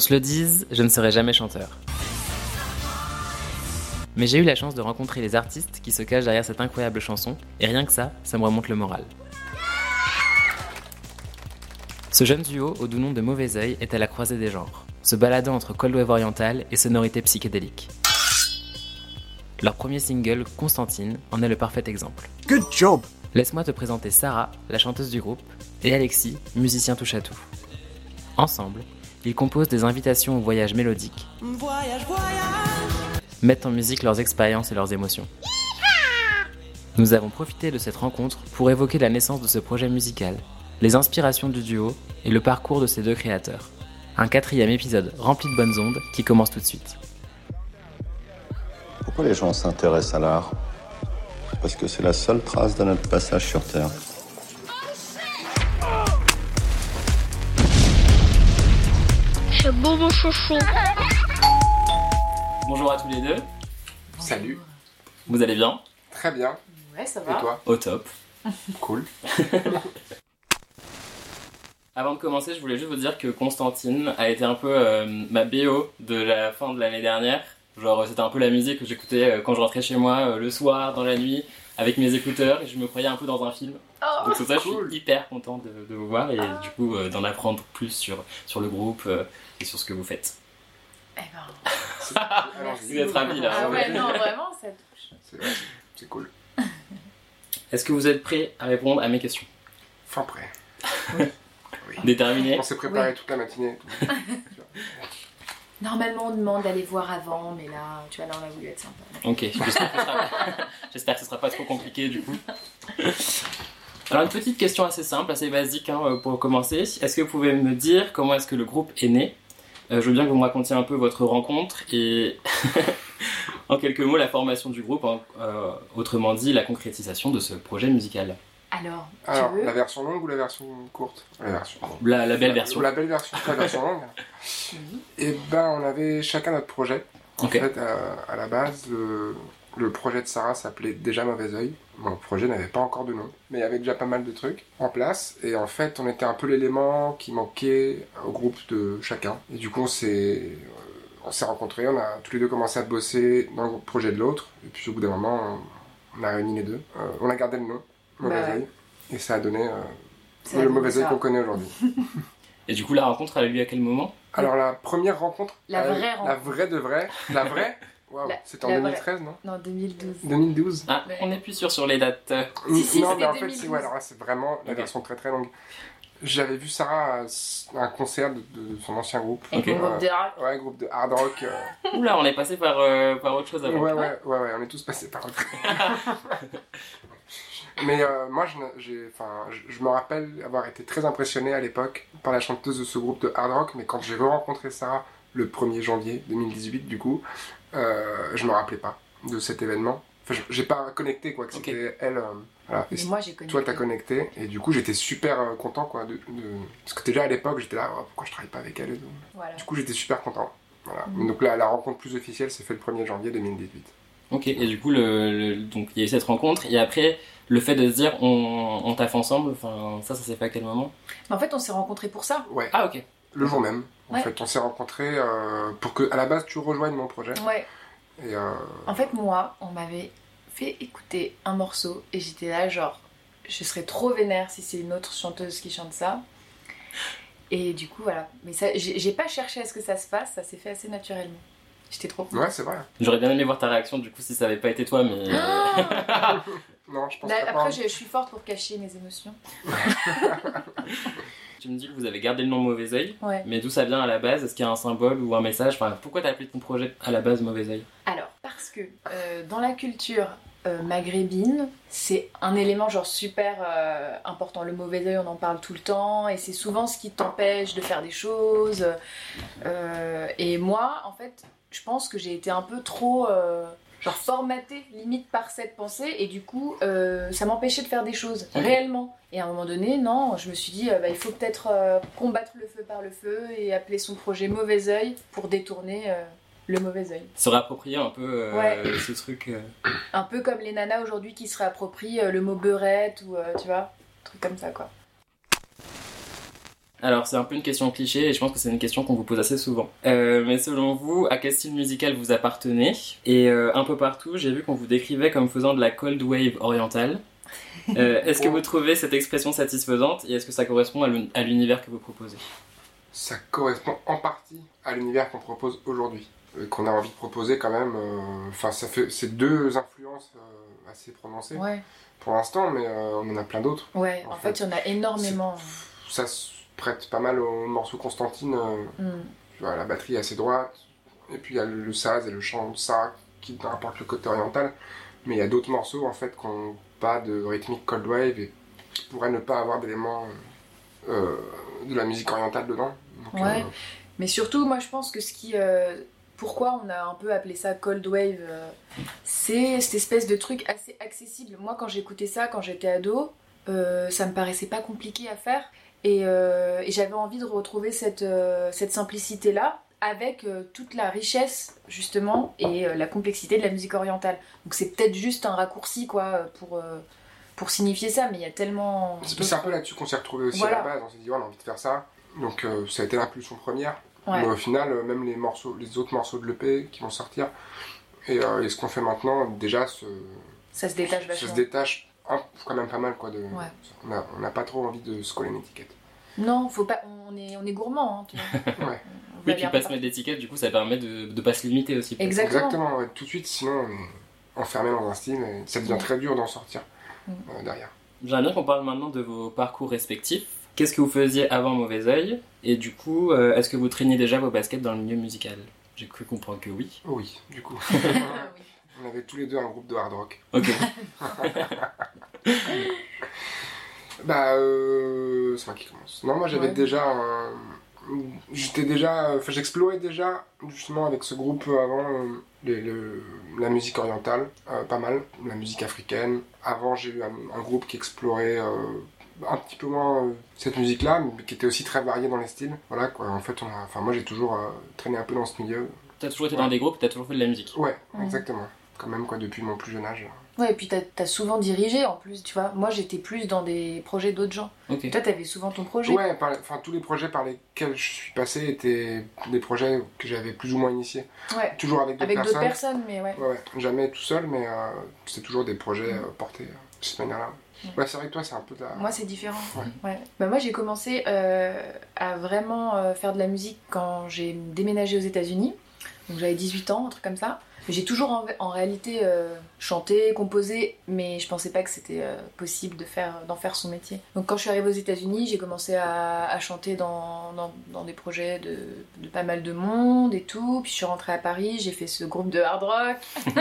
Qu'on se le dise, je ne serai jamais chanteur. Mais j'ai eu la chance de rencontrer les artistes qui se cachent derrière cette incroyable chanson, et rien que ça, ça me remonte le moral. Ce jeune duo, au doux nom de Mauvais Oeil, est à la croisée des genres, se baladant entre cold wave oriental et sonorités psychédéliques. Leur premier single, Constantine, en est le parfait exemple. Good job. Laisse-moi te présenter Sarah, la chanteuse du groupe, et Alexis, musicien touche à tout. Ensemble, ils composent des invitations au voyage mélodique, Voyage, voyage. mettent en musique leurs expériences et leurs émotions. Nous avons profité de cette rencontre pour évoquer la naissance de ce projet musical, les inspirations du duo et le parcours de ces deux créateurs. Un quatrième épisode rempli de bonnes ondes qui commence tout de suite. Pourquoi les gens s'intéressent à l'art? Parce que c'est la seule trace de notre passage sur Terre. Mon chouchou. Bonjour à tous les deux, Salut, vous allez bien? Très bien. Ouais, ça Et va. toi? Au top. Cool. Avant de commencer, je voulais juste vous dire que Constantine a été un peu euh, ma BO de la fin de l'année dernière. Genre, c'était un peu la musique que j'écoutais euh, quand je rentrais chez moi euh, le soir, dans la nuit, avec mes écouteurs, et je me croyais un peu dans un film. Oh, Donc, c'est ça, je suis hyper content de, de vous voir et du coup euh, d'en apprendre plus sur, sur le groupe euh, et sur ce que vous faites. eh ben. Vous êtes ravis là. Ah ouais, non, vraiment, ça touche. C'est cool. Est-ce que vous êtes prêts à répondre à mes questions? Fin prêt. Déterminés On s'est préparé Oui. toute la matinée. tout. Normalement, on demande d'aller voir avant, mais là, tu vois, là, on a voulu être sympa. Ok, j'espère que, ce ce sera pas trop compliqué du coup. Alors une petite question assez simple, assez basique hein, pour commencer. Est-ce que vous pouvez me dire comment est-ce que le groupe est né? Euh, Je veux bien que vous me racontiez un peu votre rencontre et en quelques mots la formation du groupe, en- euh, autrement dit la concrétisation de ce projet musical. Alors, tu Alors, veux la version longue ou la version courte La version. La, la belle version. La belle version, la version longue. Et ben, on avait chacun notre projet. En fait, à, à la base, le, le projet de Sarah s'appelait déjà Mauvais Oeil. Mon projet n'avait pas encore de nom, mais il y avait déjà pas mal de trucs en place. Et en fait, on était un peu l'élément qui manquait au groupe de chacun. Et du coup, on s'est, euh, on s'est rencontrés, on a tous les deux commencé à bosser dans le projet de l'autre. Et puis au bout d'un moment, on, on a réuni les deux. Euh, on a gardé le nom, Mauvais Bah ouais. Oeil. Et ça a donné euh, Ça le Mauvais Oeil qu'on connaît aujourd'hui. Et du coup la rencontre elle a eu lieu à quel moment? Alors la première rencontre, La euh, vraie la rencontre. vraie de vraie, la vraie, waouh, La- c'était en la vraie. 2013 non? Non, 2012. 2012 Ah, on n'est plus sûr sur les dates. Si, si, Non c'était mais en fait 2012. c'est ouais, alors là, c'est vraiment la version très très longue. J'avais vu Sarah à un concert de, de son ancien groupe. Et Ok. mon groupe de rock. Ouais, groupe de hard rock. euh, Oula, on est passé par, euh, par autre chose Ouais, avant. ouais, ouais, ouais, on est tous passés par là. Mais euh, moi, je, je, je me rappelle avoir été très impressionné à l'époque par la chanteuse de ce groupe de hard rock, mais quand j'ai rencontré Sarah le 1er janvier 2018, du coup, euh, je me rappelais pas de cet événement. Enfin, je- j'ai pas connecté, quoi, que Ok. c'était elle. euh, voilà. Et moi, j'ai connu. toi, t'as connecté, et du coup, j'étais super euh, content, quoi, de, de- Parce que déjà à l'époque, j'étais là, Oh, pourquoi je travaille pas avec elle. Voilà. Du coup, j'étais super content. Voilà. Mhm. Donc là, la rencontre plus officielle s'est faite le 1er janvier 2018. Ok, et du coup, le, le- donc il y a eu cette rencontre, et après, le fait de se dire on, on taffe ensemble, enfin, ça, ça s'est fait à quel moment? Mais en fait, on s'est rencontrés pour ça. Ouais. Ah, ok. Le jour même, en Ouais. fait, on s'est rencontrés euh, pour que, à la base, tu rejoignes mon projet. Ouais. Et euh, En fait, moi, on m'avait fait écouter un morceau et j'étais là, genre, je serais trop vénère si c'est une autre chanteuse qui chante ça. Et du coup, voilà. Mais ça, j'ai pas cherché à ce que ça se passe, ça s'est fait assez naturellement. J'étais trop ouais, c'est vrai. J'aurais bien aimé voir ta réaction, du coup, si ça avait pas été toi, mais. Non, je pense Là, pas. après, je, je suis forte pour cacher mes émotions. tu me dis que vous avez gardé le nom Mauvais Oeil, Ouais. mais d'où ça vient à la base? Est-ce qu'il y a un symbole ou un message? Enfin, pourquoi t'as appelé ton projet à la base Mauvais Oeil? Alors, parce que euh, dans la culture euh, maghrébine, c'est un élément genre super euh, important. Le mauvais œil, on en parle tout le temps et c'est souvent ce qui t'empêche de faire des choses. Euh, et moi, en fait, je pense que j'ai été un peu trop euh, genre formaté limite par cette pensée et du coup euh, ça m'empêchait de faire des choses réellement. Et à un moment donné, non, je me suis dit, euh, bah, il faut peut-être euh, combattre le feu par le feu et appeler son projet mauvais œil pour détourner le mauvais œil. Se réapproprier un peu Ouais. ce truc. Un peu comme les nanas aujourd'hui qui se réapproprient le mot beurette ou tu vois, un truc comme ça quoi. Alors, c'est un peu une question cliché et je pense que c'est une question qu'on vous pose assez souvent. Euh, mais selon vous, à quel style musical vous appartenez? Et euh, un peu partout, j'ai vu qu'on vous décrivait comme faisant de la cold wave orientale. Euh, est-ce que vous trouvez cette expression satisfaisante et est-ce que ça correspond à l'un- à l'univers que vous proposez? Ça correspond en partie à l'univers qu'on propose aujourd'hui. Et qu'on a envie de proposer quand même. Enfin, ça fait c'est deux influences euh, assez prononcées Ouais, pour l'instant, mais euh, on en a plein d'autres. ouais, en, En fait, il y en a énormément. Ça prête pas mal au morceau Constantine. euh, Hmm. tu vois, la batterie est assez droite. Et puis il y a le, le saz et le chant de ça qui apportent le côté oriental. Mais il y a d'autres morceaux en fait qui n'ont pas de rythmique cold wave et qui pourraient ne pas avoir d'éléments euh, de la musique orientale dedans. Donc, Ouais. euh, Mais surtout, moi je pense que ce qui. euh, pourquoi on a un peu appelé ça Cold Wave euh, C'est cette espèce de truc assez accessible. Moi quand j'écoutais ça quand j'étais ado, euh, ça me paraissait pas compliqué à faire. Et, euh, et j'avais envie de retrouver cette, euh, cette simplicité-là avec euh, toute la richesse justement et la complexité de la musique orientale. Donc c'est peut-être juste un raccourci quoi pour, pour signifier ça, mais il y a tellement. C'est un peu là-dessus qu'on s'est retrouvé aussi Voilà. à la base. On s'est dit, on a envie de faire ça. Donc ça a été l'impulsion première. Ouais. Mais au final, même les morceaux, les autres morceaux de l'EP qui vont sortir et, et ce qu'on fait maintenant, déjà, Ça se détache ça vachement. se détache un- quand même pas mal. Quoi, de, Ouais. On a- on n'a pas trop envie de se coller une étiquette. Non, faut pas. On est, on est gourmand. Hein, tu vois. Ouais. Oui, puis pas se mettre d'étiquette, du coup, ça permet de, de pas se limiter aussi. Exactement. Exactement, ouais. tout de suite, sinon on est enfermé dans un style et ça devient Ouais. très dur d'en sortir Mm. euh, derrière. J'aimerais bien qu'on parle maintenant de vos parcours respectifs. Qu'est-ce que vous faisiez avant Mauvais Oeil? Et du coup, euh, est-ce que vous traîniez déjà vos baskets dans le milieu musical? J'ai cru comprendre que oui. Oh oui, du coup. Ah oui. On avait tous les deux un groupe de hard rock. Ok. Bah, euh, c'est moi qui commence. Non, moi j'avais Ouais. déjà un- J'étais déjà. Enfin, j'explorais déjà, justement, avec ce groupe avant, euh, les- le- la musique orientale, euh, pas mal, la musique africaine. Avant, j'ai eu un, un groupe qui explorait euh, un petit peu moins euh, cette musique-là, mais qui était aussi très varié dans les styles. Voilà, quoi. En fait, on a... enfin, moi j'ai toujours euh, traîné un peu dans ce milieu. T'as toujours été dans des groupes, t'as toujours fait de la musique. Ouais, exactement. Quand même, quoi, depuis mon plus jeune âge. Ouais, et puis t'as as souvent dirigé en plus, tu vois. Moi j'étais plus dans des projets d'autres gens. Ok. Toi t'avais souvent ton projet? Ouais, par- enfin tous les projets par lesquels je suis passé étaient des projets que j'avais plus ou moins initiés. Ouais. Toujours avec d'autres Avec d'autres personnes. personnes, mais ouais. Ouais, ouais, jamais tout seul, mais euh, c'est toujours des projets euh, portés euh, de cette manière-là. Ouais. Ouais, c'est vrai que toi, c'est un peu de la. Moi c'est différent. Ouais. Ouais. Bah, moi j'ai commencé euh, à vraiment euh, faire de la musique quand j'ai déménagé aux États-Unis. Donc j'avais 18 ans, un truc comme ça. J'ai toujours en, en réalité euh, chanté, composé, mais je pensais pas que c'était euh, possible de faire, d'en faire son métier. Donc quand je suis arrivée aux États-Unis, j'ai commencé à, à chanter dans, dans, dans des projets de, de pas mal de monde et tout. Puis je suis rentrée à Paris, j'ai fait ce groupe de hard rock.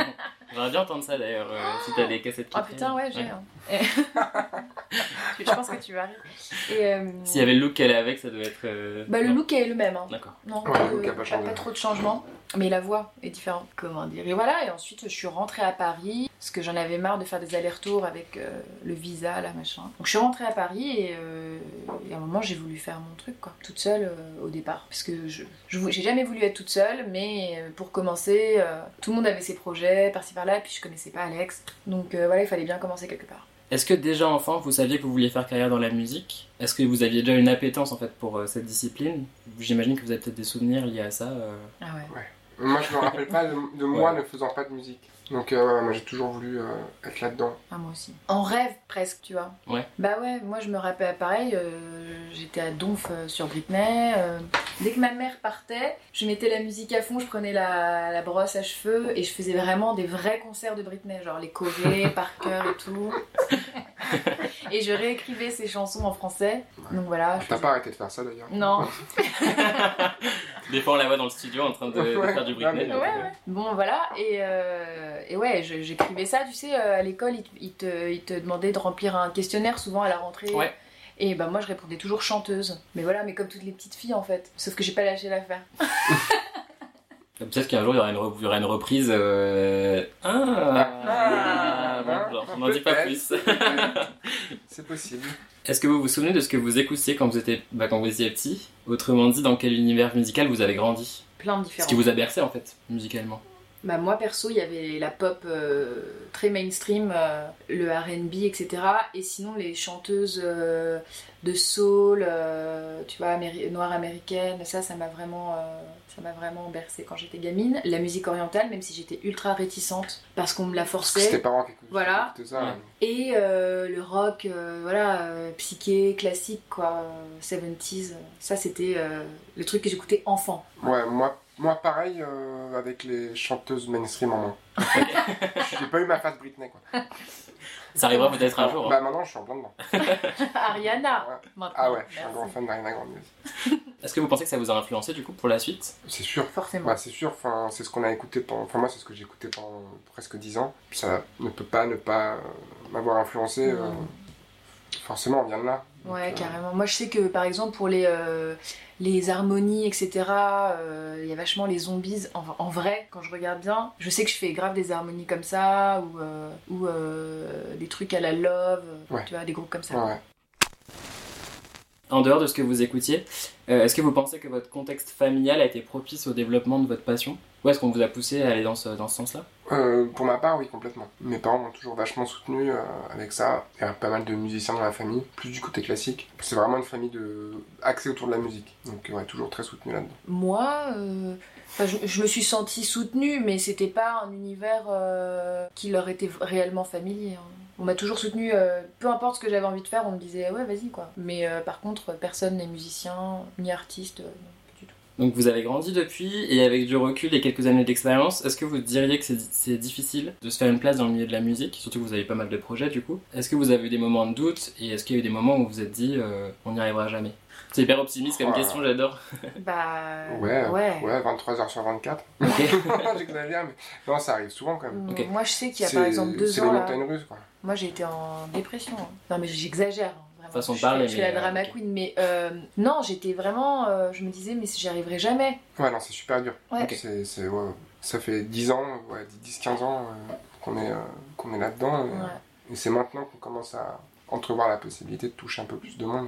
J'aimerais bien entendre ça d'ailleurs, euh, si t'as des cassettes qui Oh putain, ouais, j'ai. hein. Et- je pense que tu vas rire. Euh, S'il y avait le look qu'elle avait avec, ça devait être. euh, Bah, le non. look est le même. Hein. D'accord. Non, Ouais, le look a pas pas- changé. pas trop de changement. Mais la voix est différente, comment dire. Et voilà, et ensuite je suis rentrée à Paris, parce que j'en avais marre de faire des allers-retours avec euh, le visa, là, machin. Donc je suis rentrée à Paris et, euh, et à un moment j'ai voulu faire mon truc, quoi. Toute seule euh, au départ. Parce que je j'ai jamais voulu être toute seule, mais euh, pour commencer, euh, tout le monde avait ses projets, par-ci par-là, et puis je connaissais pas Alex. Donc euh, voilà, il fallait bien commencer quelque part. Est-ce que déjà enfant, vous saviez que vous vouliez faire carrière dans la musique? Est-ce que vous aviez déjà une appétence en fait pour euh, cette discipline? J'imagine que vous avez peut-être des souvenirs liés à ça. euh. Ah ouais. Moi, je me rappelle pas de, de moi Ouais. ne faisant pas de musique. Donc, euh, ouais, moi, j'ai toujours voulu euh, être là-dedans. Ah, moi aussi. En rêve presque, tu vois. Ouais. Bah ouais, moi je me rappelle pareil, euh, j'étais à Donf euh, sur Britney. euh, dès que ma mère partait, je mettais la musique à fond, je prenais la, la brosse à cheveux et je faisais vraiment des vrais concerts de Britney, genre les chorés par cœur et tout. et je réécrivais ces chansons en français. Donc voilà. T'as faisais- pas arrêté de faire ça d'ailleurs Non. Des fois, on la voit dans le studio en train de, faire du Britney. Ouais, ouais. Bon, voilà, et, euh, et ouais, j'écrivais ça, tu sais, euh, à l'école, ils, te- ils te, ils te demandaient de remplir un questionnaire souvent à la rentrée. Ouais. Et bah moi je répondais toujours chanteuse. Mais voilà, mais comme toutes les petites filles en fait. Sauf que j'ai pas lâché l'affaire. Peut-être qu'un jour il y aura une, re- il y aura une reprise. euh, Ah, Ah, bon, genre, on n'en dit pas peut-être. plus. C'est possible. Est-ce que vous vous souvenez de ce que vous écoutiez quand vous étiez, bah, quand vous étiez petit? Autrement dit, dans quel univers musical vous avez grandi? Plein de Ce différents. qui vous a bercé en fait, musicalement. Bah moi perso, il y avait la pop euh, très mainstream, euh, le R&B, etc. Et sinon les chanteuses euh, de soul, euh, tu vois, améri- noires américaines, ça, ça m'a vraiment, euh, ça m'a vraiment bercé quand j'étais gamine. La musique orientale, même si j'étais ultra réticente parce qu'on me la Parce que c'était forçait. parents qui écoutaient Voilà. ça. Ouais. Et euh, le rock, euh, voilà, euh, psyché, classique, quoi, euh, 70s. Ça, c'était euh, le truc que j'écoutais enfant. Ouais, moi, moi pareil euh, avec les chanteuses mainstream en moins. J'ai pas eu ma phase Britney quoi. Ça arrivera peut-être un jour. hein. Bah maintenant je suis en plein dedans. Ariana, Ouais. maintenant. Ah ouais, je suis un grand fan d'Ariana Grande. Est-ce que vous pensez que ça vous a influencé du coup pour la suite? C'est sûr. Forcément. Bah, c'est sûr, enfin, c'est ce qu'on a écouté pendant. Enfin, moi, c'est ce que j'ai écouté pendant presque 10 ans. Puis ça ne peut pas ne pas euh, m'avoir influencé. euh, forcément, on vient de là. Donc, Ouais, euh, carrément. Moi, je sais que par exemple, pour les, euh, les harmonies, etc., euh, il y a vachement les zombies. En, en vrai, quand je regarde bien, je sais que je fais grave des harmonies comme ça, ou, euh, ou euh, des trucs à la love, Ouais. tu vois, des groupes comme ça. Ouais. En dehors de ce que vous écoutiez, euh, est-ce que vous pensez que votre contexte familial a été propice au développement de votre passion? Ou est-ce qu'on vous a poussé à aller dans ce, dans ce sens-là? Euh, pour ma part, oui, complètement. Mes parents m'ont toujours vachement soutenu euh, avec ça. Il y a pas mal de musiciens dans la famille, plus du côté classique. C'est vraiment une famille de axée autour de la musique. Donc, ouais, toujours très soutenu là-dedans. Moi, euh, je, me suis sentie soutenue, mais c'était pas un univers qui leur était réellement familier. hein. On m'a toujours soutenue, euh, peu importe ce que j'avais envie de faire, on me disait ouais, vas-y quoi. Mais par contre, personne n'est musicien ni artiste. Donc vous avez grandi depuis, et avec du recul et quelques années d'expérience, est-ce que vous diriez que c'est c'est difficile de se faire une place dans le milieu de la musique? Surtout que vous avez pas mal de projets du coup. Est-ce que vous avez eu des moments de doute, et est-ce qu'il y a eu des moments où vous vous êtes dit euh, on n'y arrivera jamais? C'est hyper optimiste comme là question, j'adore. Bah Ouais, ouais. ouais, 23h sur 24. Ok. J'exagère, mais non, ça arrive souvent quand même. Moi, je sais qu'il y a C'est par exemple deux c'est ans là. montagnes russes, quoi. Moi, j'ai été en dépression. hein. Non, mais j'exagère. Façon de je parler, je mais, la euh, drama ok. queen, mais euh, non, j'étais vraiment. euh, je me disais, mais j'y arriverai jamais. Ouais, non, c'est super dur. Ouais. Ok. C'est, c'est, ouais, ça fait 10 ans, ouais, 10-15 ans euh, qu'on est, euh, qu'on est là-dedans. Et c'est maintenant qu'on commence à entrevoir la possibilité de toucher un peu plus de monde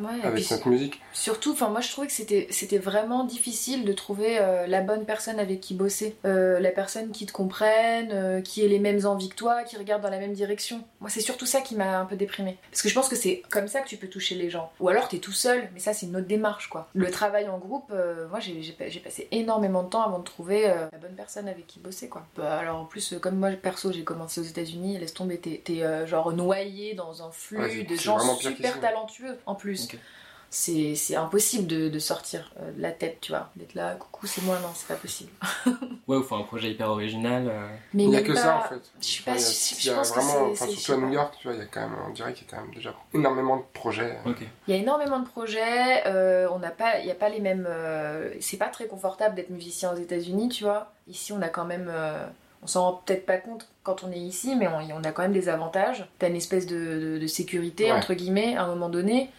Ouais, avec notre musique. Surtout, enfin moi je trouvais que c'était c'était vraiment difficile de trouver euh, la bonne personne avec qui bosser, Euh, la personne qui te comprenne, euh, qui ait les mêmes envies que toi, qui regarde dans la même direction. Moi c'est surtout ça qui m'a un peu déprimée, parce que je pense que c'est comme ça que tu peux toucher les gens. Ou alors t'es tout seul, mais ça c'est une autre démarche quoi. Le travail en groupe, moi j'ai j'ai pa- j'ai passé énormément de temps avant de trouver la bonne personne avec qui bosser quoi. Bah, alors en plus comme moi perso j'ai commencé aux États-Unis, laisse tomber, t'es genre noyé dans un flux Ouais, de gens super talentueux en plus C'est impossible de, de sortir euh, de la tête, tu vois. D'être là, coucou, c'est moi, non, c'est pas possible. Ouais, ou faut un projet hyper original. euh. Mais Il n'y a que pas- ça en fait. Je suis pas il y a- il y vraiment, enfin, surtout à New. York, tu vois, il y a quand même, on dirait qu'il y a quand même déjà énormément de projets. Il y a énormément de projets, euh, on n'a pas, il y a pas les mêmes. euh, c'est pas très confortable d'être musicien aux États-Unis, tu vois. Ici, on a quand même. euh, on s'en rend peut-être pas compte quand on est ici, mais on, on a quand même des avantages. T'as une espèce de, de- de sécurité, Ouais. entre guillemets, à un moment donné.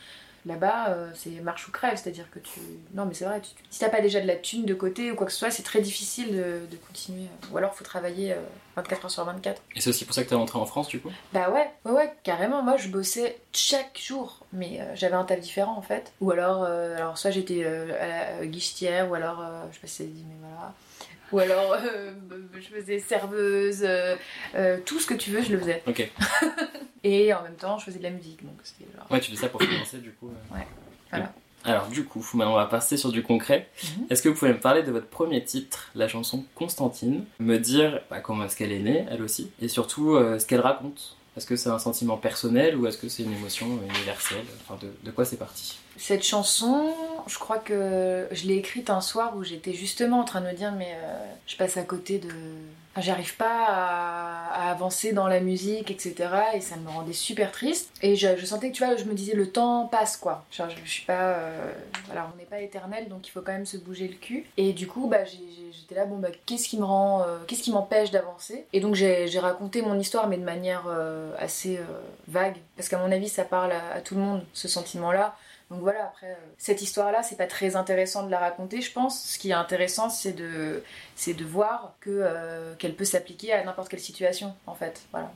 Là-bas, euh, c'est marche ou crève, c'est-à-dire que tu. Non, mais c'est vrai, tu- si t'as pas déjà de la thune de côté ou quoi que ce soit, c'est très difficile de, de continuer. Ou alors, faut travailler euh, 24 heures sur 24. Et c'est aussi pour ça que t'es rentré en France du coup? Bah ouais, ouais, ouais, carrément. Moi, je bossais chaque jour, mais euh, j'avais un taf différent en fait. Ou alors, euh, alors soit j'étais euh, à la euh, guichetière, ou alors, euh, je sais pas si ça dit, mais voilà. Ou alors, euh, je faisais serveuse, euh, euh, tout ce que tu veux, je le faisais. Ok. Et en même temps, je faisais de la musique, donc genre. Ouais, tu fais ça pour financer du coup. euh. Ouais, voilà. Alors du coup, maintenant on va passer sur du concret. Mhm. Est-ce que vous pouvez me parler de votre premier titre, la chanson Constantine? Me dire bah, comment est-ce qu'elle est née, elle aussi, et surtout ce qu'elle raconte? Est-ce que c'est un sentiment personnel ou est-ce que c'est une émotion universelle? Enfin, de, de quoi c'est parti? Cette chanson, je crois que je l'ai écrite un soir où j'étais justement en train de me dire mais euh, je passe à côté de... J'arrive pas à, avancer dans la musique, etc. Et ça me rendait super triste. Et je, sentais que, tu vois, je me disais le temps passe, quoi. Genre, je, suis pas... euh, on n'est pas éternel, donc il faut quand même se bouger le cul. Et du coup, bah, j'étais là, bon, bah, qu'est-ce qui me rend... euh, qu'est-ce qui m'empêche d'avancer? Et donc j'ai raconté mon histoire, mais de manière assez vague. Parce qu'à mon avis, ça parle à, à tout le monde, ce sentiment-là Donc voilà, après, euh, cette histoire-là, c'est pas très intéressant de la raconter, je pense. Ce qui est intéressant, c'est de, c'est de voir que, euh, qu'elle peut s'appliquer à n'importe quelle situation, en fait. Voilà.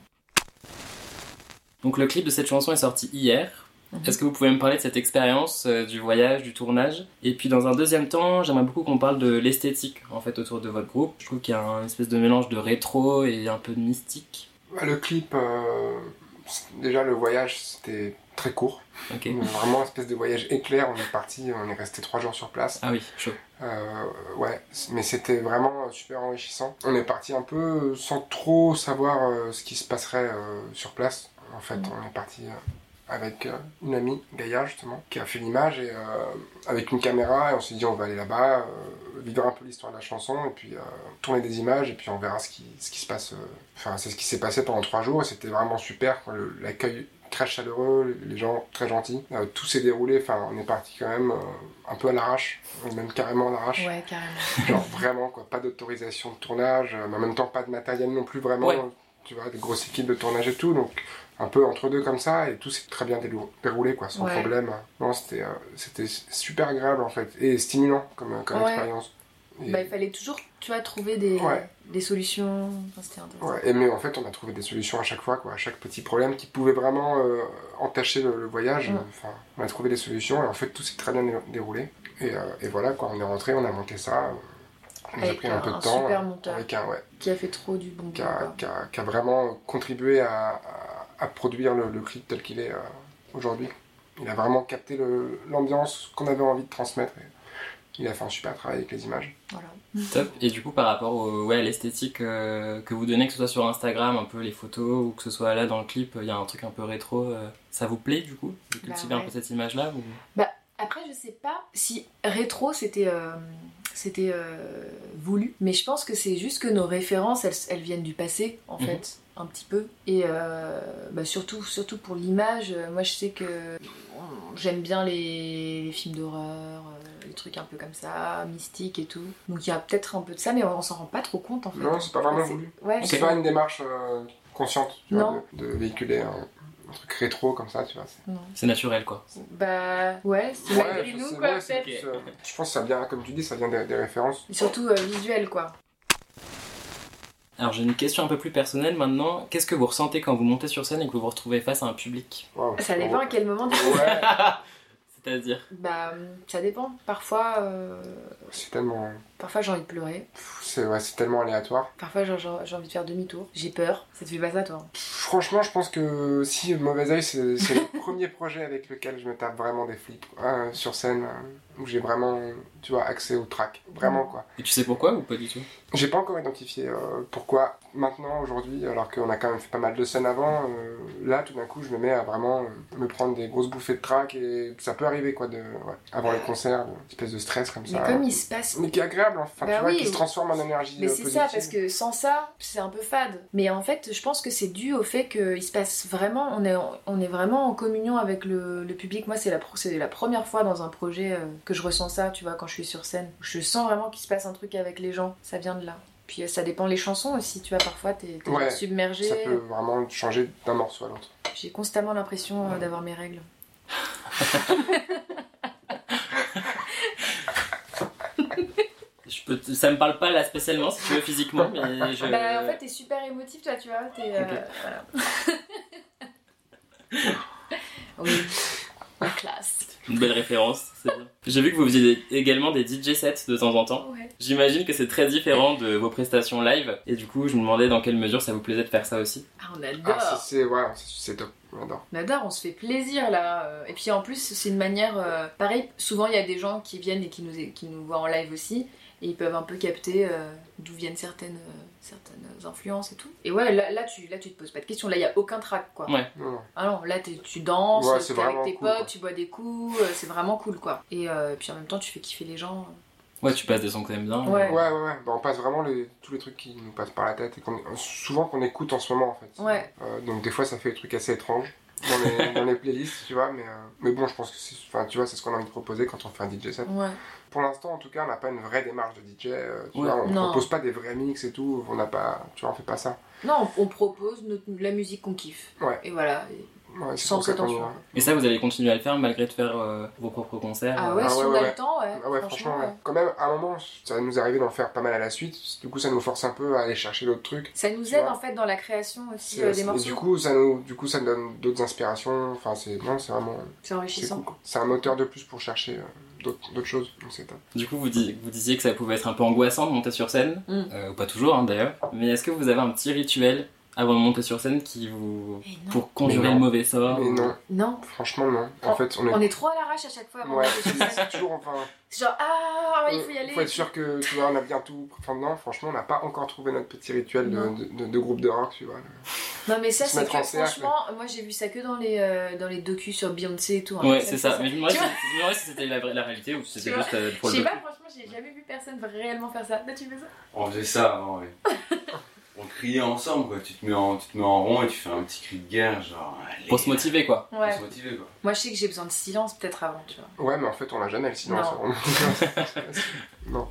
Donc le clip de cette chanson est sorti hier. Mhm. Est-ce que vous pouvez me parler de cette expérience, euh, du voyage, du tournage? Et puis dans un deuxième temps, j'aimerais beaucoup qu'on parle de l'esthétique en fait autour de votre groupe. Je trouve qu'il y a un espèce de mélange de rétro et un peu de mystique. Bah, le clip, euh, déjà le voyage, c'était très court. Vraiment une espèce de voyage éclair. On est parti, on est resté trois jours sur place. Ah oui, chaud. Euh, ouais, mais c'était vraiment super enrichissant. On est parti un peu sans trop savoir euh, ce qui se passerait euh, sur place. En fait, Mhm. on est parti avec une amie, Gaïa justement, qui a fait l'image et avec une caméra et on s'est dit on va aller là-bas, vivre un peu l'histoire de la chanson et puis tourner des images et puis on verra ce qui, ce qui se passe. Enfin, c'est ce qui s'est passé pendant trois jours et c'était vraiment super. L'accueil très chaleureux, les gens très gentils. Euh, tout s'est déroulé, enfin on est parti quand même euh, un peu à l'arrache, même carrément à l'arrache. Ouais, carrément. Genre vraiment quoi, pas d'autorisation de tournage, euh, mais en même temps pas de matériel non plus vraiment, Ouais. tu vois, des grosses équipes de tournage et tout, donc un peu entre deux comme ça, et tout s'est très bien déroulé quoi, sans Ouais. problème. Non, c'était euh, c'était super agréable en fait, et stimulant comme, comme expérience. Et, Bah, il fallait toujours, tu vois, trouver des, Ouais. des solutions. Enfin, c'était intéressant. ouais, mais en fait on a trouvé des solutions à chaque fois, quoi, à chaque petit problème qui pouvait vraiment euh, entacher le, le voyage, Mm. enfin on a trouvé des solutions, et en fait tout s'est très bien dé- déroulé. Et, euh, et voilà quoi, on est rentré, on a monté ça, ça nous a Avec pris un, un- peu de un temps. super monteur. Avec un, ouais, Qui a fait trop du bon qui a, qui a- qui a vraiment contribué à, à- à produire le, le clip tel qu'il est euh, aujourd'hui. Il a vraiment capté l'ambiance qu'on avait envie de transmettre. et il a fait un super travail avec les images. Voilà. Top. Et du coup, par rapport au, ouais, à l'esthétique euh, que vous donnez, que ce soit sur Instagram, un peu les photos, ou que ce soit là dans le clip, il y a un truc un peu rétro. euh, ça vous plaît du coup de Bah cultiver un peu cette image-là ou... Après, je sais pas si rétro c'était euh, c'était euh, voulu, mais je pense que c'est juste que nos références elles, elles viennent du passé en Mhm. fait, un petit peu. Et euh, bah, surtout, surtout pour l'image, moi je sais que j'aime bien les, les films d'horreur, euh, trucs un peu comme ça, mystiques et tout. Donc il y a peut-être un peu de ça, mais on, on s'en rend pas trop compte en fait. Non, c'est pas vraiment C'est- voulu. Ouais, C'est pas une démarche euh, consciente tu vois, Non. de, de véhiculer un, un truc rétro comme ça, tu vois. c'est- naturel quoi. Bah ouais, c'est Ouais, nous quoi c'est peut-être. plus, euh, je pense que ça vient, comme tu dis, ça vient des, des références. Et surtout euh, visuel quoi. Alors j'ai une question un peu plus personnelle maintenant. Qu'est-ce que vous ressentez quand vous montez sur scène et que vous vous retrouvez face à un public? Ça dépend à quel moment du coup. Ouais, C'est-à-dire Bah, ça dépend. Parfois, euh, c'est tellement, parfois j'ai envie de pleurer. c'est ouais, c'est tellement aléatoire. Parfois, j'ai envie de faire demi-tour. J'ai peur. Ça te fait pas ça, toi Franchement, je pense que si Mauvais Oeil, c'est le premier projet avec lequel je me tape vraiment des flips hein, sur scène, euh, où j'ai vraiment, tu vois, accès au track. Vraiment, quoi. Et tu sais pourquoi ou pas du tout? J'ai pas encore identifié euh, pourquoi maintenant, aujourd'hui, alors qu'on a quand même fait pas mal de scènes avant, euh, là, tout d'un coup, je me mets à vraiment euh, me prendre des grosses bouffées de track et ça peut arriver, quoi, de, ouais, avant les concerts, une espèce de stress comme Mais ça. comme il se passe. Mais qui est agréable, enfin, Bah tu vois, oui, qui se transforme en énergie Mais euh, c'est ça, parce que sans ça, c'est un peu fade. Mais en fait, je pense que c'est dû au fait qu'il se passe vraiment. On est, on est vraiment en communion avec le, le public. Moi, c'est la, la première fois dans un projet euh, que je ressens ça, tu vois, quand je suis sur scène. Je sens vraiment qu'il se passe un truc avec les gens. Ça vient de là. Puis euh, ça dépend les chansons aussi, tu vois, parfois t'es Ouais, genre submergé. Ça peut vraiment changer d'un morceau à l'autre. J'ai constamment l'impression d'avoir mes règles. Je peux te- Ça me parle pas là spécialement si tu veux physiquement, mais je. Bah, en fait, t'es super émotif, toi, tu vois. T'es, euh, Ok. voilà. oui, la classe. Une belle référence, c'est bien. J'ai vu que vous faisiez également des DJ sets de temps en temps. Ouais. J'imagine que c'est très différent de vos prestations live, et du coup je me demandais dans quelle mesure ça vous plaisait de faire ça aussi. Ah, on adore. Ah, c'est ouais, c'est top, on adore. On adore, on se fait plaisir là. euh, Et puis en plus, c'est une manière. euh, pareil, souvent il y a des gens qui viennent et qui nous, qui nous voient en live aussi. Et ils peuvent un peu capter euh, d'où viennent certaines, euh, certaines influences et tout. Et ouais, là, là, tu, là tu te poses pas de questions. Là, il y a aucun track quoi. Ouais. Non, non. Ah non, là tu danses, Ouais, t'es avec tes cool, potes, quoi. tu bois des coups, euh, c'est vraiment cool quoi. Et euh, puis en même temps, tu fais kiffer les gens. Ouais, tu passes des sons que t'aimes bien. Ouais. Ouais, ouais, ouais. Bah, on passe vraiment les, tous les trucs qui nous passent par la tête et qu'on, souvent qu'on écoute en ce moment en fait. Ouais. Euh, donc des fois ça fait des trucs assez étranges dans les, dans les playlists, tu vois, mais, euh, mais bon, je pense que c'est, enfin, tu vois, c'est ce qu'on a envie de proposer quand on fait un DJ set. Ouais. Pour l'instant, en tout cas, on n'a pas une vraie démarche de DJ. euh, tu Ouais. vois, on Non. propose pas des vrais mix et tout. On n'a pas, tu vois, on fait pas ça. Non, on, on propose notre- la musique qu'on kiffe. Ouais. Et voilà. Et Ouais, Sans prétention. va. Et ça, vous allez continuer à le faire malgré de faire euh, vos propres concerts Ah euh, ouais, Ah si ouais, on ouais, a ouais. le temps, ouais. Ah ouais, franchement, ouais. quand même, à un moment, ça nous arrivait d'en faire pas mal à la suite. Du coup, ça nous force un peu à aller chercher d'autres trucs. Ça nous aide vois. en fait dans la création aussi euh, des et morceaux. du coup, ça nous, du coup, ça nous donne d'autres inspirations. Enfin, c'est, non, c'est vraiment, C'est c'est enrichissant. cool. C'est un moteur de plus pour chercher euh, d'autres, choses. Donc c'est top. Du coup, vous, dis- vous disiez que ça pouvait être un peu angoissant de monter sur scène, Mm. euh, ou pas toujours hein, d'ailleurs. Mais est-ce que vous avez un petit rituel avant de monter sur scène qui vous. Non. pour conjurer le mauvais sort Mais non, Non, franchement, non. En Oh, fait, on est, on est trop à l'arrache à chaque fois avant ouais, c'est, toujours, enfin, C'est genre, ah, il faut y aller. faut être sûr que, tu vois, on a bien tout. Enfin, non, franchement, on n'a pas encore trouvé notre petit rituel de, de, de- de groupe de rock, tu vois. Non, mais ça, c'est que franchement, moi j'ai vu ça que dans les, euh, dans les docus sur Beyoncé et tout. hein. Ouais, c'est ça. Mais je me demandais si, je c'était la, vraie- la réalité ou si c'était juste euh, pour Je le sais docu. pas, franchement, j'ai jamais vu personne réellement faire ça. Là, tu fais ça? On faisait ça avant, ouais. On criait ensemble, quoi. Tu te, mets en, tu te mets en rond et tu fais un petit cri de guerre, genre. Allez, Pour se motiver, quoi. Pour se motiver, quoi. Moi, je sais que j'ai besoin de silence peut-être avant, tu vois. Ouais, mais en fait, on n'a jamais le silence. Non. non.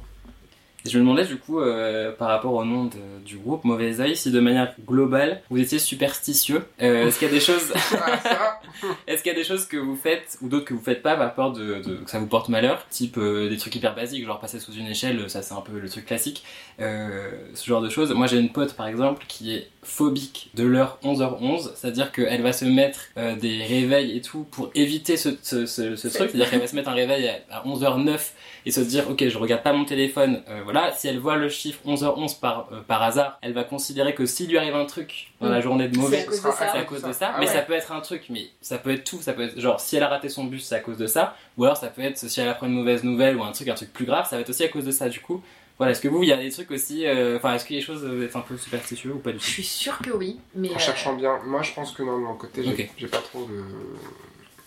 Et je me demandais du coup, euh, par rapport au nom de- du groupe Mauvais Oeil, si de manière globale, vous étiez superstitieux. Euh, est-ce qu'il y a des choses, Ah, est-ce qu'il y a des choses que vous faites ou d'autres que vous faites pas par peur de, de- que ça vous porte malheur, type euh, des trucs hyper basiques, genre passer sous une échelle, ça c'est un peu le truc classique, ce genre de choses. Moi j'ai une pote par exemple qui est phobique de l'heure 11h11, c'est-à-dire qu'elle va se mettre des réveils et tout pour éviter ce, ce, ce- ce truc, c'est-à-dire qu'elle va se mettre un réveil à, à 11h09 et se dire ok je regarde pas mon téléphone voilà si elle voit le chiffre 11h11 par, euh, par hasard elle va considérer que s'il lui arrive un truc dans la journée de C'est mauvais à cause ce sera de ça. c'est à cause de ça Ah mais ouais. ça peut être un truc mais ça peut être tout ça peut être genre si elle a raté son bus c'est à cause de ça ou alors ça peut être si elle apprend une mauvaise nouvelle ou un truc un truc plus grave ça va être aussi à cause de ça du coup voilà est-ce que vous il y a des trucs aussi euh, enfin est-ce que les choses euh, êtes un peu superstitieux ou pas du Je tout? suis sûre que oui, mais. En euh, cherchant bien, moi je pense que non, de mon côté, j'ai Ok. j'ai pas trop de.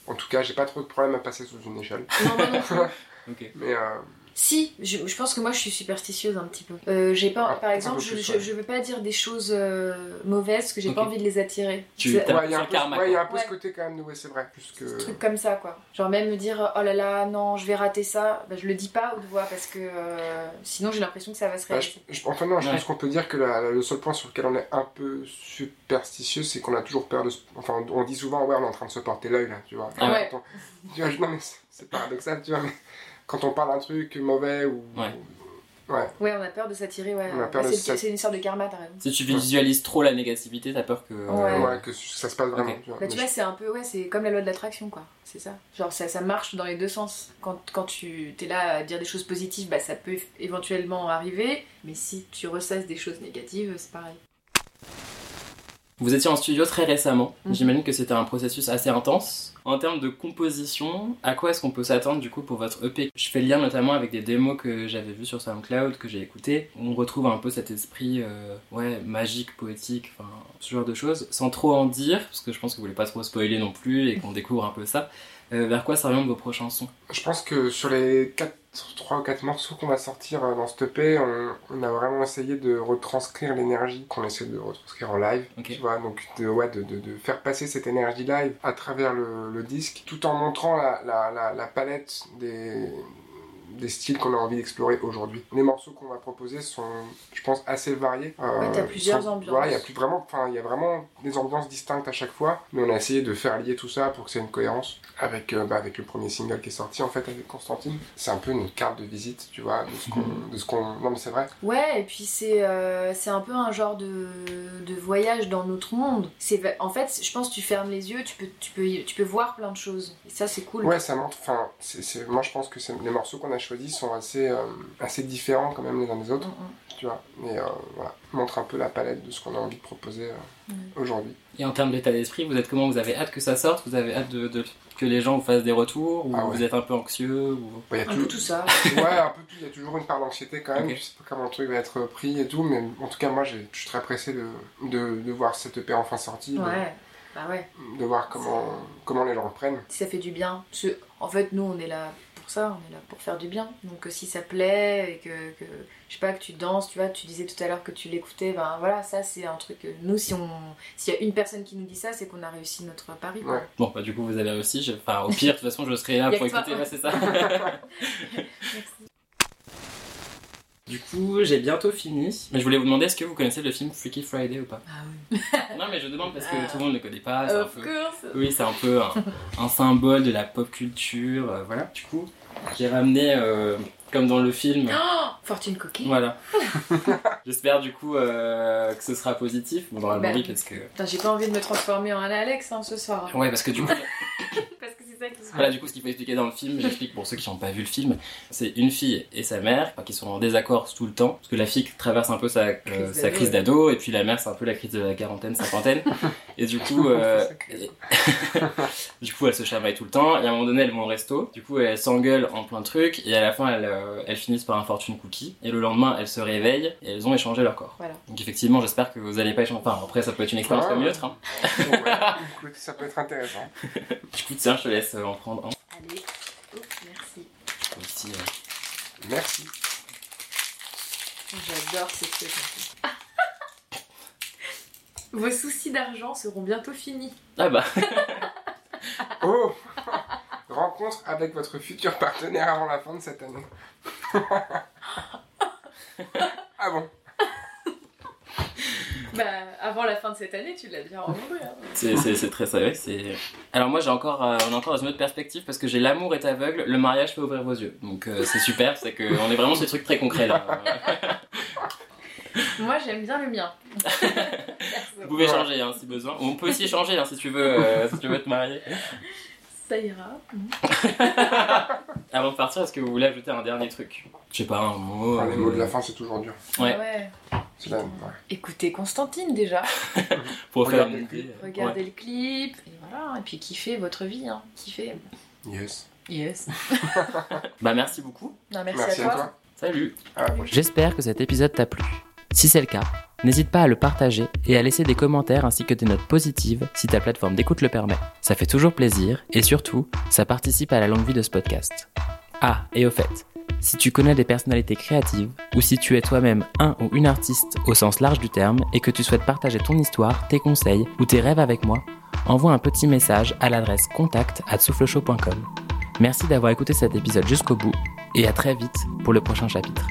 En tout cas, j'ai pas trop de problème à passer sous une échelle. Non, Mais euh, Si, je, je pense que moi je suis superstitieuse un petit peu. Euh, j'ai pas, Un- par exemple, je, plus, je, ouais. je veux pas dire des choses euh, mauvaises parce que j'ai pas Ok. envie de les attirer. Tu- ouais, il y a un peu, karma, ouais, il y a quoi. un peu Ouais. ce côté quand même de ouais, c'est vrai. Plus que. des trucs comme ça quoi. Genre même me dire oh là là non je vais rater ça, bah, je le dis pas haute voix parce que euh, sinon j'ai l'impression que ça va se Bah, je- réaliser. je- enfin non, je Ouais. pense qu'on peut dire que la- la- le seul point sur lequel on est un peu superstitieux, c'est qu'on a toujours peur de... Enfin, on dit souvent, ouais, on est en train de se porter l'œil, là, tu vois. Ah ouais. Tu vois, non, mais c'est- c'est paradoxal, tu vois, mais quand on parle d'un truc mauvais ou... Ouais. Ouais. Ouais on a peur de s'attirer ouais. C'est, une sorte de karma t'as raison. si tu visualises trop la négativité t'as peur que Ouais. Ouais, que ça se passe vraiment, Ok. tu vois. Bah, tu vois, c'est un peu, ouais, c'est comme la loi de l'attraction, quoi. C'est ça. Genre, ça, ça marche dans les deux sens. Quand, quand tu es là à dire des choses positives, bah, ça peut éventuellement arriver. Mais si tu ressasses des choses négatives, c'est pareil. Vous étiez en studio très récemment. Mhm. J'imagine que c'était un processus assez intense. En termes de composition, à quoi est-ce qu'on peut s'attendre du coup pour votre EP Je fais le lien notamment avec des démos que j'avais vues sur SoundCloud, que j'ai écoutées. On retrouve un peu cet esprit euh, ouais, magique, poétique, enfin ce genre de choses. Sans trop en dire, parce que je pense que vous voulez pas trop spoiler non plus et qu'on découvre un peu ça. Euh, vers quoi s'orientent vos prochains sons Je pense que sur les 4, 3 ou 4 morceaux qu'on va sortir euh, dans ce EP, on, on a vraiment essayé de retranscrire l'énergie qu'on essaie de retranscrire en live. Tu vois, donc de, ouais, de, de, de faire passer cette énergie live à travers le, le disque, tout en montrant la, la, la, la palette des, des styles qu'on a envie d'explorer aujourd'hui. Les morceaux qu'on va proposer sont, je pense, assez variés. Euh, Ouais, t'as plusieurs sans- ambiances. Voilà, il y a plus vraiment, enfin, il y a vraiment des ambiances distinctes à chaque fois, mais on a essayé de faire lier tout ça pour que c'est une cohérence avec, euh, bah, avec le premier single qui est sorti en fait avec Constantine. C'est un peu une carte de visite, tu vois, de ce qu'on, de ce qu'on, non mais c'est vrai. Ouais, et puis c'est euh, c'est un peu un genre de, de voyage dans notre monde. C'est En fait, je pense que tu fermes les yeux, tu peux, tu peux, tu peux voir plein de choses. Et ça, c'est cool. Ouais, ça montre. Enfin, c'est, c'est- moi je pense que c'est- les morceaux qu'on a choisis sont assez, euh, assez différents quand même les uns des autres, Mm, mm. tu vois. Mais euh, voilà, montre un peu la palette de ce qu'on a envie de proposer euh, aujourd'hui. Et en termes d'état d'esprit, vous êtes comment? Vous avez hâte que ça sorte? Vous avez hâte de, de- que les gens vous fassent des retours? Ou Ah ouais. vous êtes un peu anxieux? Ou... Ouais, il y a Un tout- peu tout ça. ouais, un peu tout. Il y a toujours une part d'anxiété quand même. Je sais pas comment le truc va être pris et tout, mais en tout cas, moi, je suis très pressé de, de, de voir cette EP enfin sortie, de- Ouais, bah ouais. de, voir comment, comment les gens le prennent. si ça fait du bien. Parce que, en fait, nous, on est là pour ça, on est là pour faire du bien. Donc, euh, si ça plaît et que, que, je sais pas, que tu danses, tu vois, tu disais tout à l'heure que tu l'écoutais, ben voilà, ça, c'est un truc. que Nous, si on, s'il y a une personne qui nous dit ça, c'est qu'on a réussi notre pari. Ouais. Bon, bah du coup, vous avez réussi. Je- Enfin, au pire, de toute façon, je serai là pour écouter. Ouais, c'est ça. Du coup, j'ai bientôt fini. Mais je voulais vous demander, est-ce que vous connaissez le film Freaky Friday ou pas? Ah oui. Non, mais je demande parce que Ah. tout le monde ne connaît pas. Un Of peu... course. Oui, c'est un peu un, un symbole de la pop culture. euh, voilà. Du coup, j'ai ramené, euh, comme dans le film. Oh, fortune coquille. Voilà. J'espère du coup euh, que ce sera positif. Bon, normalement, Bah. oui, parce que. Putain, j'ai pas envie de me transformer en Alex hein, ce soir. Ouais, parce que du coup. Parce que c'est ça qui se Voilà, du coup, ce qu'il faut expliquer dans le film, j'explique pour ceux qui n'ont pas vu le film, c'est une fille et sa mère qui sont en désaccord tout le temps, parce que la fille traverse un peu sa, euh, Crise sa d'ado, crise d'ado, et puis la mère, c'est un peu la crise de la quarantaine, cinquantaine, et du coup, euh, du coup, elle se chamaille tout le temps, et à un moment donné, elles vont au resto, du coup, elles s'engueulent en plein de trucs, et à la fin, elles, euh, elles finissent par un fortune cookie, et le lendemain, elles se réveillent, et elles ont échangé leur corps. Voilà. Donc effectivement, j'espère que vous allez pas échanger, enfin, après, ça peut être une expérience comme une autre, hein. Ouais, écoute, ça peut être intéressant. Du coup, tiens, je te laisse euh, en prendre un. Allez. Oh, merci. Aussi, euh, Merci. J'adore ces trucs. Vos soucis d'argent seront bientôt finis. Ah bah. Oh Rencontre avec votre futur partenaire avant la fin de cette année. ah bon Bah, avant la fin de cette année, tu l'as bien rencontré. Hein. C'est, c'est, c'est très sérieux. C'est... Alors moi j'ai encore, euh, on est encore dans une autre perspective parce que j'ai l'amour est aveugle, le mariage peut ouvrir vos yeux. Donc euh, c'est super, c'est que on est vraiment sur des trucs très concrets là. Moi, j'aime bien le mien. Vous pouvez changer hein, si besoin. On peut aussi changer hein, si tu veux, euh, si tu veux te marier. Ça ira. Avant de partir, est-ce que vous voulez ajouter un dernier truc? Je sais pas un mot. Enfin, Les euh, mots de la fin, c'est toujours dur. Ouais. Ouais. C'est la... ouais. Écoutez Constantine déjà. Pour faire Regardez une le idée. euh, Regardez le clip. Et voilà. Et puis kiffez votre vie. Hein. Kiffez. Yes. Yes. Bah merci beaucoup. Non, merci, Merci à à toi. Salut. J'espère que cet épisode t'a plu. Si c'est le cas, n'hésite pas à le partager et à laisser des commentaires ainsi que des notes positives si ta plateforme d'écoute le permet. Ça fait toujours plaisir et surtout, ça participe à la longue vie de ce podcast. Ah, et au fait, si tu connais des personnalités créatives ou si tu es toi-même un ou une artiste au sens large du terme et que tu souhaites partager ton histoire, tes conseils ou tes rêves avec moi, envoie un petit message à l'adresse contact at. Merci d'avoir écouté cet épisode jusqu'au bout et à très vite pour le prochain chapitre.